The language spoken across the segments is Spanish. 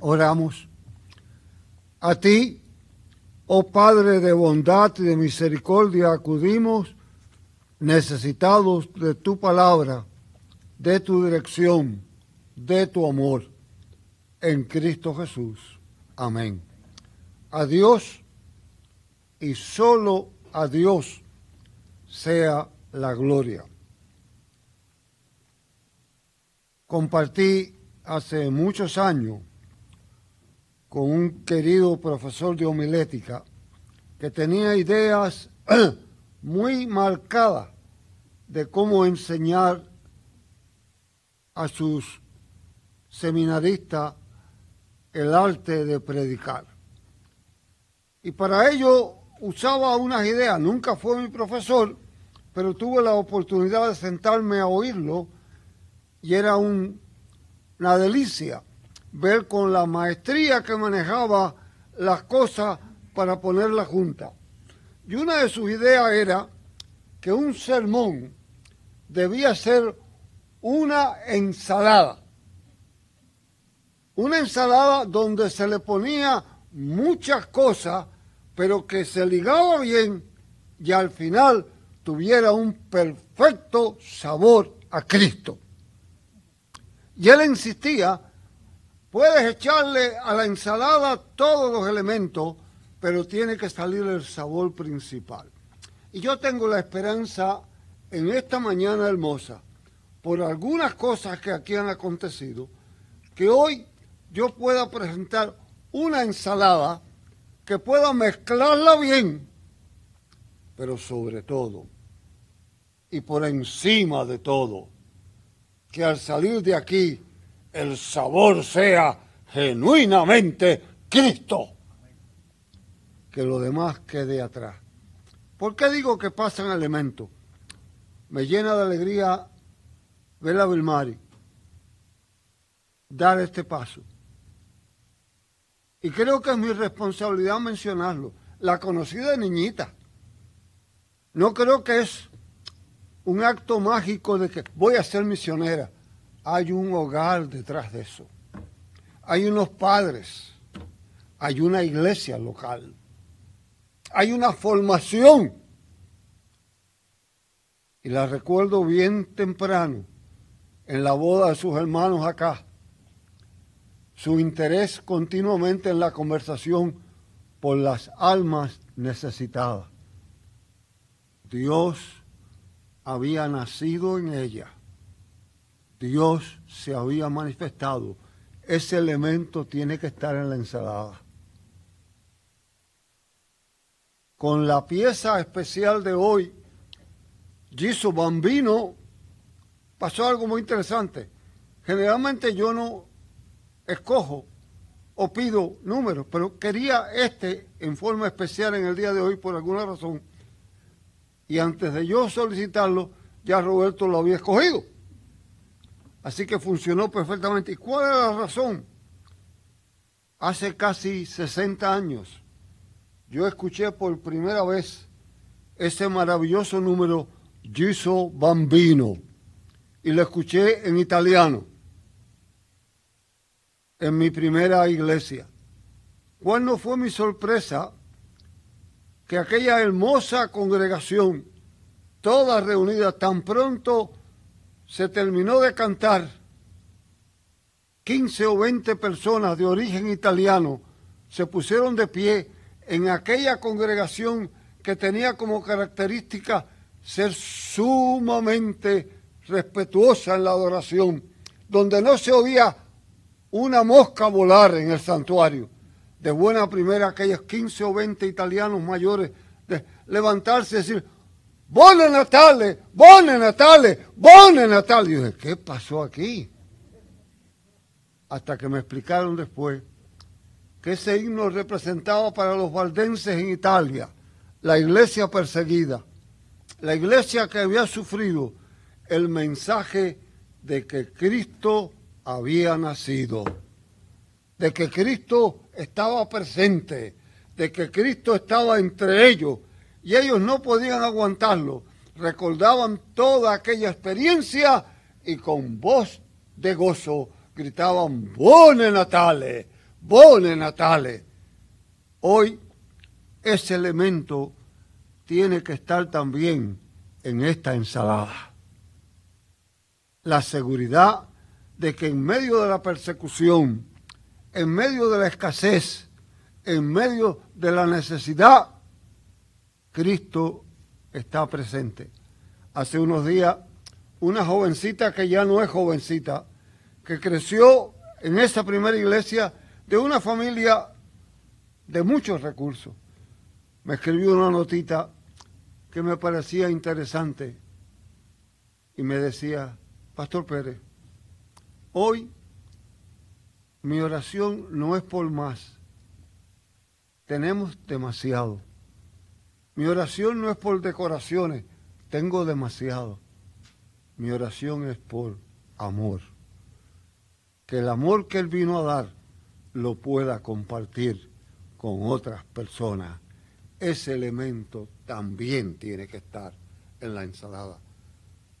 Oramos. A ti, oh Padre de bondad y de misericordia, acudimos necesitados de tu palabra, de tu dirección, de tu amor. En Cristo Jesús. Amén. A Dios y solo a Dios sea la gloria. Compartí hace muchos años con un querido profesor de homilética que tenía ideas muy marcadas de cómo enseñar a sus seminaristas el arte de predicar. Y para ello usaba unas ideas, nunca fue mi profesor, pero tuve la oportunidad de sentarme a oírlo y era un, una delicia ver con la maestría que manejaba las cosas para ponerla junta. Y una de sus ideas era que un sermón debía ser una ensalada. Una ensalada donde se le ponía muchas cosas, pero que se ligaba bien y al final tuviera un perfecto sabor a Cristo. Y él insistía Puedes echarle a la ensalada todos los elementos, pero tiene que salir el sabor principal. Y yo tengo la esperanza en esta mañana hermosa, por algunas cosas que aquí han acontecido, que hoy yo pueda presentar una ensalada que pueda mezclarla bien, pero sobre todo, y por encima de todo, que al salir de aquí el sabor sea genuinamente Cristo. Que lo demás quede atrás. ¿Por qué digo que pasan elementos? Me llena de alegría ver a Vilmari dar este paso. Y creo que es mi responsabilidad mencionarlo. La conocí de niñita. No creo que es un acto mágico de que voy a ser misionera hay un hogar detrás de eso. Hay unos padres, hay una iglesia local, hay una formación. Y la recuerdo bien temprano, en la boda de sus hermanos acá. Su interés continuamente en la conversación por las almas necesitadas. Dios había nacido en ella Dios se había manifestado. Ese elemento tiene que estar en la ensalada. Con la pieza especial de hoy, Giso Bambino, pasó algo muy interesante. Generalmente yo no escojo o pido números, pero quería este en forma especial en el día de hoy por alguna razón. Y antes de yo solicitarlo, ya Roberto lo había escogido. Así que funcionó perfectamente. ¿Y cuál es la razón? Hace casi 60 años yo escuché por primera vez ese maravilloso número Giso Bambino y lo escuché en italiano en mi primera iglesia. ¿Cuándo fue mi sorpresa que aquella hermosa congregación, toda reunida tan pronto se terminó de cantar, 15 o 20 personas de origen italiano se pusieron de pie en aquella congregación que tenía como característica ser sumamente respetuosa en la adoración, donde no se oía una mosca volar en el santuario. De buena primera, aquellos 15 o 20 italianos mayores de levantarse y decir, Buenas Natale, buenas Natale, buenas Natale. Y dije, ¿qué pasó aquí? Hasta que me explicaron después que ese himno representaba para los valdenses en Italia la iglesia perseguida, la iglesia que había sufrido el mensaje de que Cristo había nacido, de que Cristo estaba presente, de que Cristo estaba entre ellos y ellos no podían aguantarlo. Recordaban toda aquella experiencia y con voz de gozo gritaban, Buone Natale, Bone Natale. Hoy ese elemento tiene que estar también en esta ensalada. La seguridad de que en medio de la persecución, en medio de la escasez, en medio de la necesidad, Cristo está presente. Hace unos días, una jovencita que ya no es jovencita, que creció en esa primera iglesia de una familia de muchos recursos, me escribió una notita que me parecía interesante y me decía, Pastor Pérez, hoy mi oración no es por más, tenemos demasiado. Mi oración no es por decoraciones, tengo demasiado. Mi oración es por amor. Que el amor que Él vino a dar lo pueda compartir con otras personas. Ese elemento también tiene que estar en la ensalada.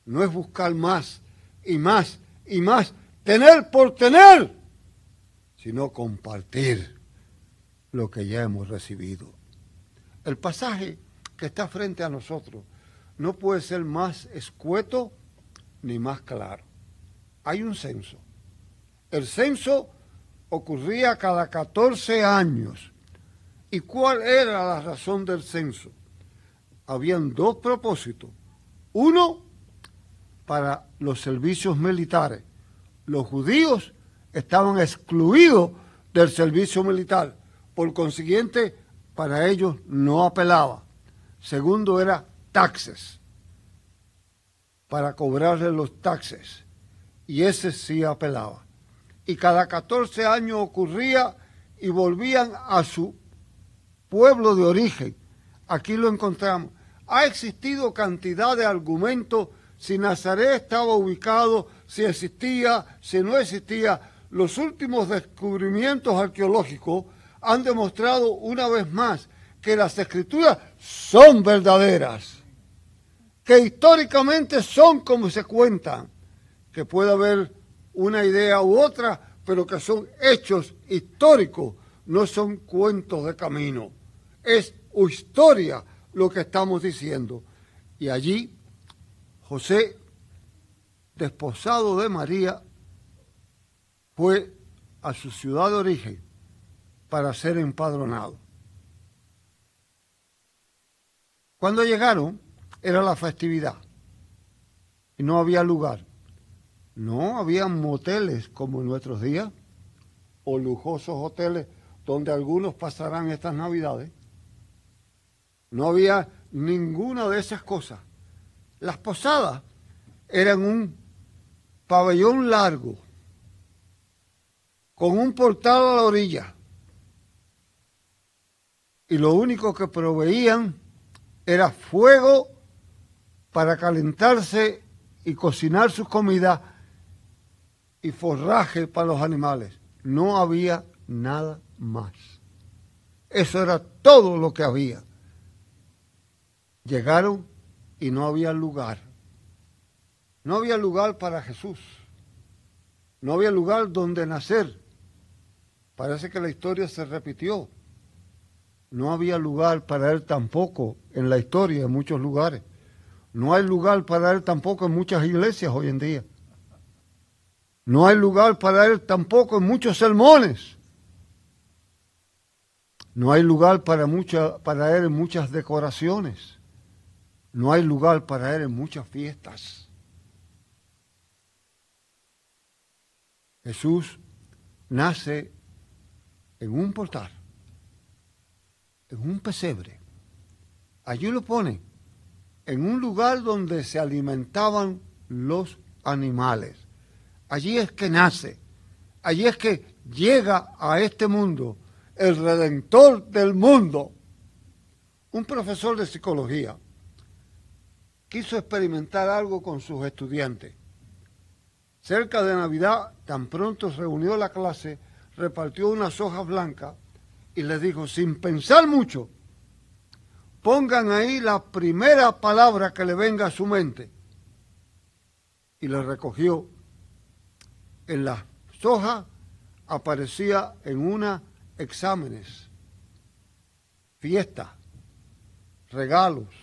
No es buscar más y más y más, tener por tener, sino compartir lo que ya hemos recibido. El pasaje que está frente a nosotros no puede ser más escueto ni más claro. Hay un censo. El censo ocurría cada 14 años. ¿Y cuál era la razón del censo? Habían dos propósitos. Uno, para los servicios militares. Los judíos estaban excluidos del servicio militar. Por consiguiente, para ellos no apelaba. Segundo era taxes, para cobrarle los taxes. Y ese sí apelaba. Y cada 14 años ocurría y volvían a su pueblo de origen. Aquí lo encontramos. Ha existido cantidad de argumentos si Nazaret estaba ubicado, si existía, si no existía. Los últimos descubrimientos arqueológicos han demostrado una vez más que las escrituras son verdaderas, que históricamente son como se cuentan, que puede haber una idea u otra, pero que son hechos históricos, no son cuentos de camino. Es historia lo que estamos diciendo. Y allí José, desposado de María, fue a su ciudad de origen para ser empadronado. Cuando llegaron, era la festividad y no había lugar. No había moteles como en nuestros días o lujosos hoteles donde algunos pasarán estas navidades. No había ninguna de esas cosas. Las posadas eran un pabellón largo con un portal a la orilla y lo único que proveían era fuego para calentarse y cocinar sus comidas y forraje para los animales. No había nada más. Eso era todo lo que había. Llegaron y no había lugar. No había lugar para Jesús. No había lugar donde nacer. Parece que la historia se repitió. No había lugar para él tampoco en la historia en muchos lugares. No hay lugar para él tampoco en muchas iglesias hoy en día. No hay lugar para él tampoco en muchos sermones. No hay lugar para, para él en muchas decoraciones. No hay lugar para él en muchas fiestas. Jesús nace en un portal en un pesebre. Allí lo pone, en un lugar donde se alimentaban los animales. Allí es que nace, allí es que llega a este mundo el redentor del mundo. Un profesor de psicología quiso experimentar algo con sus estudiantes. Cerca de Navidad, tan pronto reunió la clase, repartió unas hojas blancas y les dijo, sin pensar mucho, pongan ahí la primera palabra que le venga a su mente. Y le recogió en la soja aparecía en una exámenes, fiesta, regalos,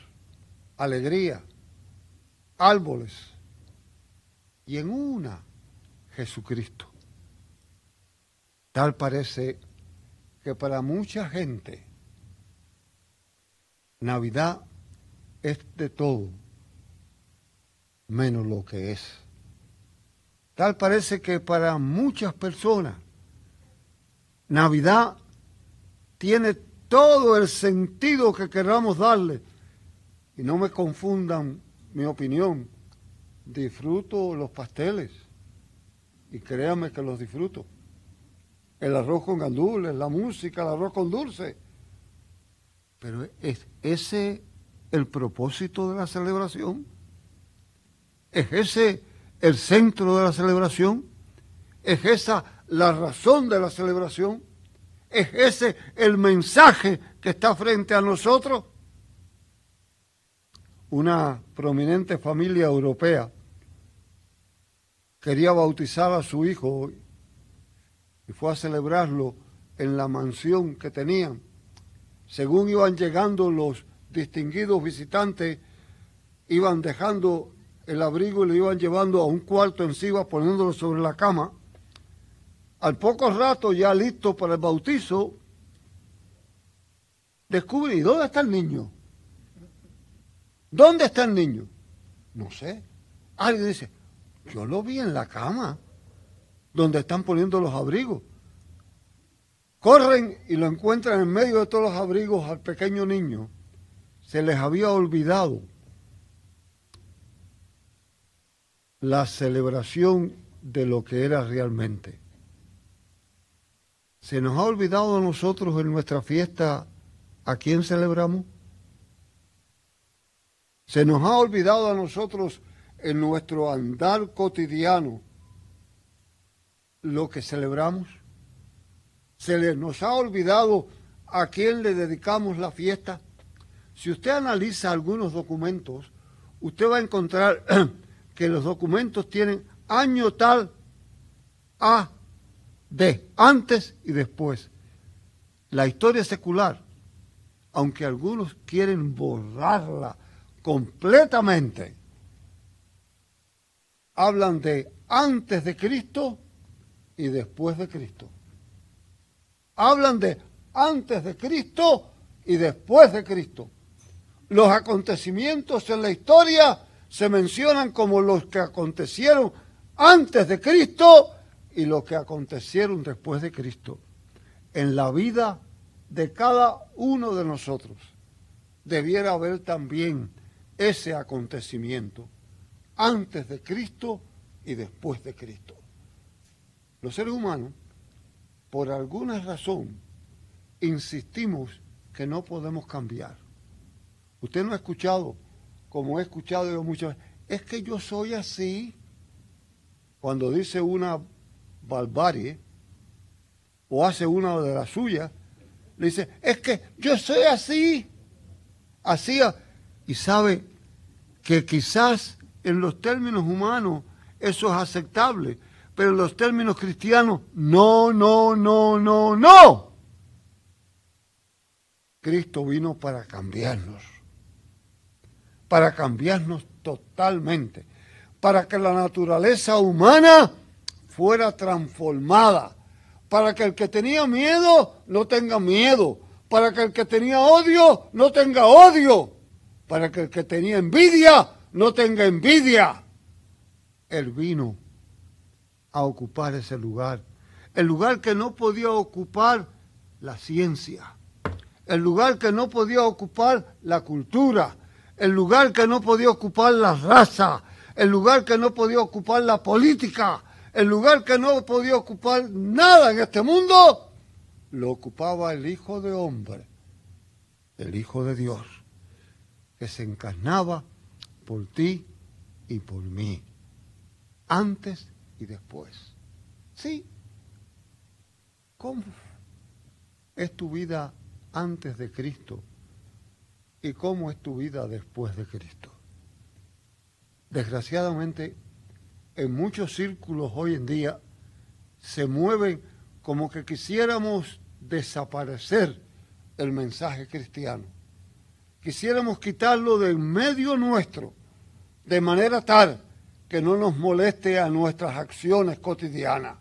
alegría, árboles, y en una Jesucristo. Tal parece que para mucha gente Navidad es de todo, menos lo que es. Tal parece que para muchas personas Navidad tiene todo el sentido que queramos darle. Y no me confundan mi opinión. Disfruto los pasteles. Y créanme que los disfruto. El arroz con gandules, la música, el arroz con dulce. Pero ¿es ese el propósito de la celebración? ¿Es ese el centro de la celebración? ¿Es esa la razón de la celebración? ¿Es ese el mensaje que está frente a nosotros? Una prominente familia europea quería bautizar a su hijo y fue a celebrarlo en la mansión que tenían. Según iban llegando los distinguidos visitantes, iban dejando el abrigo y lo iban llevando a un cuarto encima, poniéndolo sobre la cama. Al poco rato, ya listo para el bautizo, descubre, ¿y dónde está el niño? ¿Dónde está el niño? No sé. Alguien dice, yo lo vi en la cama, donde están poniendo los abrigos. Corren y lo encuentran en medio de todos los abrigos al pequeño niño. Se les había olvidado la celebración de lo que era realmente. Se nos ha olvidado a nosotros en nuestra fiesta a quién celebramos. Se nos ha olvidado a nosotros en nuestro andar cotidiano lo que celebramos. Se nos ha olvidado a quién le dedicamos la fiesta. Si usted analiza algunos documentos, usted va a encontrar que los documentos tienen año tal A, D, antes y después. La historia secular, aunque algunos quieren borrarla completamente, hablan de antes de Cristo y después de Cristo. Hablan de antes de Cristo y después de Cristo. Los acontecimientos en la historia se mencionan como los que acontecieron antes de Cristo y los que acontecieron después de Cristo. En la vida de cada uno de nosotros debiera haber también ese acontecimiento antes de Cristo y después de Cristo. Los seres humanos, por alguna razón, insistimos que no podemos cambiar. Usted no ha escuchado, como he escuchado yo muchas veces, es que yo soy así. Cuando dice una barbarie o hace una de las suyas, le dice, es que yo soy así. Así, y sabe que quizás en los términos humanos eso es aceptable, pero los términos cristianos, no, no, no, no, no. Cristo vino para cambiarnos, para cambiarnos totalmente, para que la naturaleza humana fuera transformada, para que el que tenía miedo no tenga miedo, para que el que tenía odio no tenga odio, para que el que tenía envidia no tenga envidia. Él vino a ocupar ese lugar, el lugar que no podía ocupar la ciencia, el lugar que no podía ocupar la cultura, el lugar que no podía ocupar la raza, el lugar que no podía ocupar la política, el lugar que no podía ocupar nada en este mundo, lo ocupaba el Hijo de Hombre, el Hijo de Dios, que se encarnaba por ti y por mí, antes y después. Sí, ¿cómo es tu vida antes de Cristo y cómo es tu vida después de Cristo? Desgraciadamente, en muchos círculos hoy en día se mueven como que quisiéramos desaparecer el mensaje cristiano. Quisiéramos quitarlo del medio nuestro, de manera tal que no nos moleste a nuestras acciones cotidianas,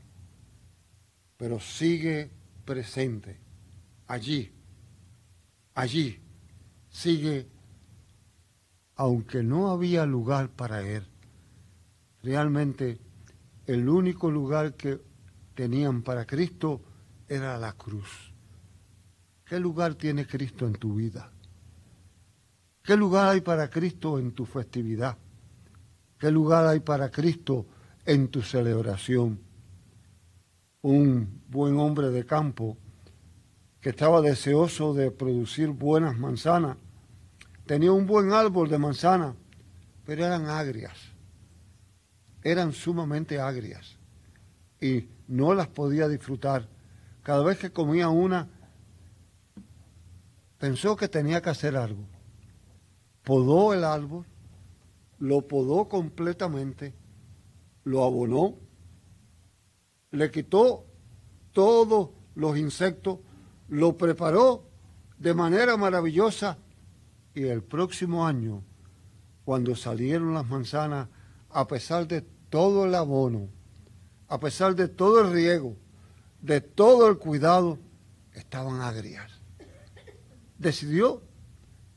pero sigue presente allí, allí, sigue, aunque no había lugar para él, realmente el único lugar que tenían para Cristo era la cruz. ¿Qué lugar tiene Cristo en tu vida? ¿Qué lugar hay para Cristo en tu festividad? ¿Qué lugar hay para Cristo en tu celebración? Un buen hombre de campo que estaba deseoso de producir buenas manzanas, tenía un buen árbol de manzana, pero eran agrias, eran sumamente agrias y no las podía disfrutar. Cada vez que comía una, pensó que tenía que hacer algo. Podó el árbol, lo podó completamente, lo abonó, le quitó todos los insectos, lo preparó de manera maravillosa y el próximo año, cuando salieron las manzanas, a pesar de todo el abono, a pesar de todo el riego, de todo el cuidado, estaban agrias decidió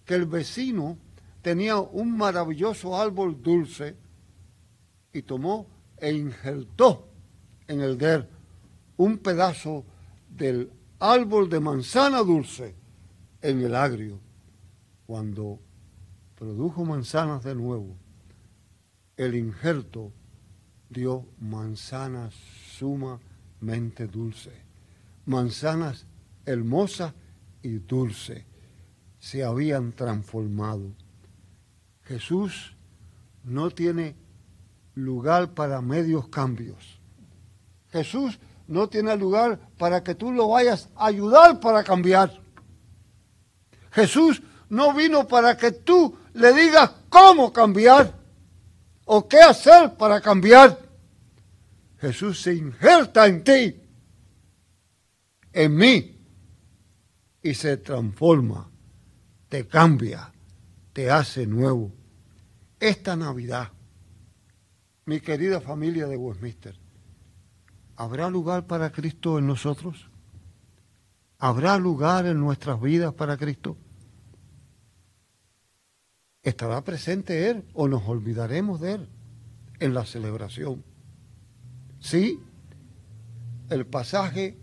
que el vecino tenía un maravilloso árbol dulce y tomó e injertó en el der un pedazo del árbol de manzana dulce en el agrio. Cuando produjo manzanas de nuevo, el injerto dio manzanas sumamente dulces, manzanas hermosas y dulces se habían transformado. Jesús no tiene lugar para medios cambios. Jesús no tiene lugar para que tú lo vayas a ayudar para cambiar. Jesús no vino para que tú le digas cómo cambiar o qué hacer para cambiar. Jesús se injerta en ti, en mí, y se transforma te cambia, te hace nuevo. Esta Navidad, mi querida familia de Westminster, ¿habrá lugar para Cristo en nosotros? ¿Habrá lugar en nuestras vidas para Cristo? ¿Estará presente Él o nos olvidaremos de Él en la celebración? Sí, el pasaje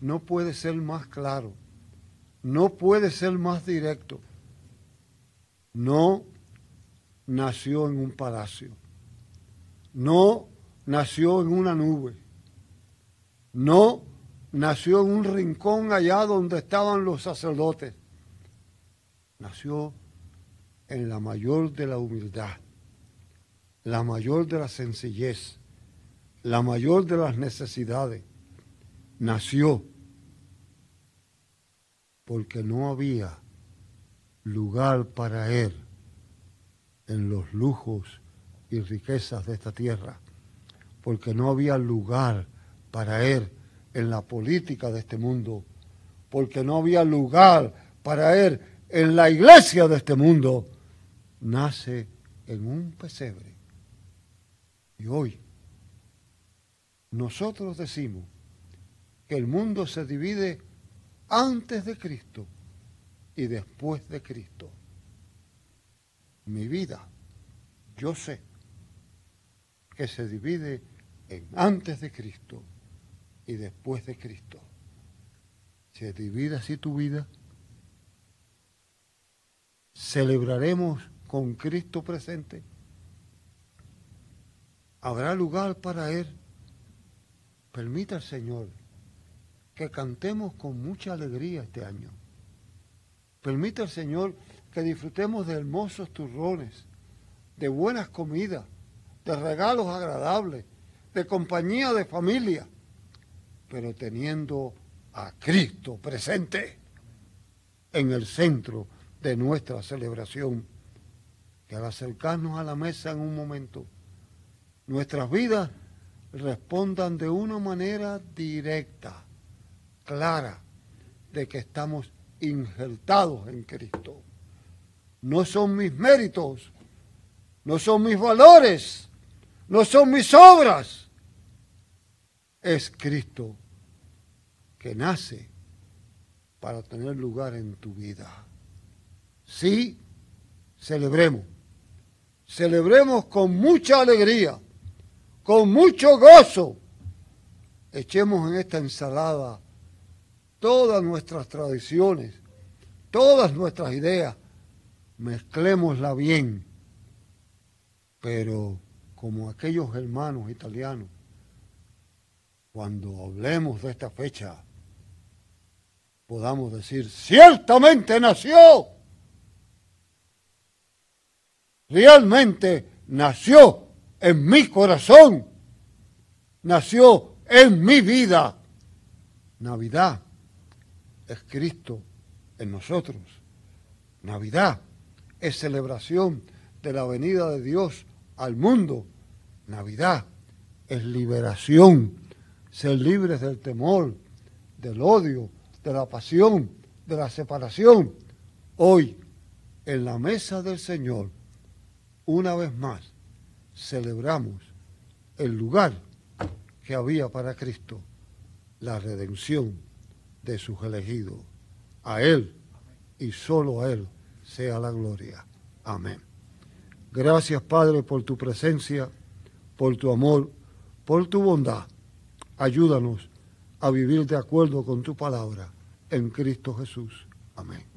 no puede ser más claro no puede ser más directo. No nació en un palacio. No nació en una nube. No nació en un rincón allá donde estaban los sacerdotes. Nació en la mayor de la humildad, la mayor de la sencillez, la mayor de las necesidades. Nació porque no había lugar para él en los lujos y riquezas de esta tierra, porque no había lugar para él en la política de este mundo, porque no había lugar para él en la iglesia de este mundo, nace en un pesebre. Y hoy nosotros decimos que el mundo se divide antes de Cristo y después de Cristo. Mi vida, yo sé que se divide en antes de Cristo y después de Cristo. ¿Se divide así tu vida? ¿Celebraremos con Cristo presente? ¿Habrá lugar para Él? Permita al Señor que cantemos con mucha alegría este año. Permite al Señor que disfrutemos de hermosos turrones, de buenas comidas, de regalos agradables, de compañía de familia, pero teniendo a Cristo presente en el centro de nuestra celebración. Que al acercarnos a la mesa en un momento, nuestras vidas respondan de una manera directa clara de que estamos injertados en Cristo. No son mis méritos, no son mis valores, no son mis obras. Es Cristo que nace para tener lugar en tu vida. Sí, celebremos. Celebremos con mucha alegría, con mucho gozo. Echemos en esta ensalada todas nuestras tradiciones, todas nuestras ideas, mezclémosla bien. Pero como aquellos hermanos italianos, cuando hablemos de esta fecha, podamos decir, ciertamente nació. Realmente nació en mi corazón, nació en mi vida. Navidad es Cristo en nosotros. Navidad es celebración de la venida de Dios al mundo. Navidad es liberación, ser libres del temor, del odio, de la pasión, de la separación. Hoy, en la mesa del Señor, una vez más, celebramos el lugar que había para Cristo, la redención de sus elegidos. A Él y solo a Él sea la gloria. Amén. Gracias Padre por tu presencia, por tu amor, por tu bondad. Ayúdanos a vivir de acuerdo con tu palabra en Cristo Jesús. Amén.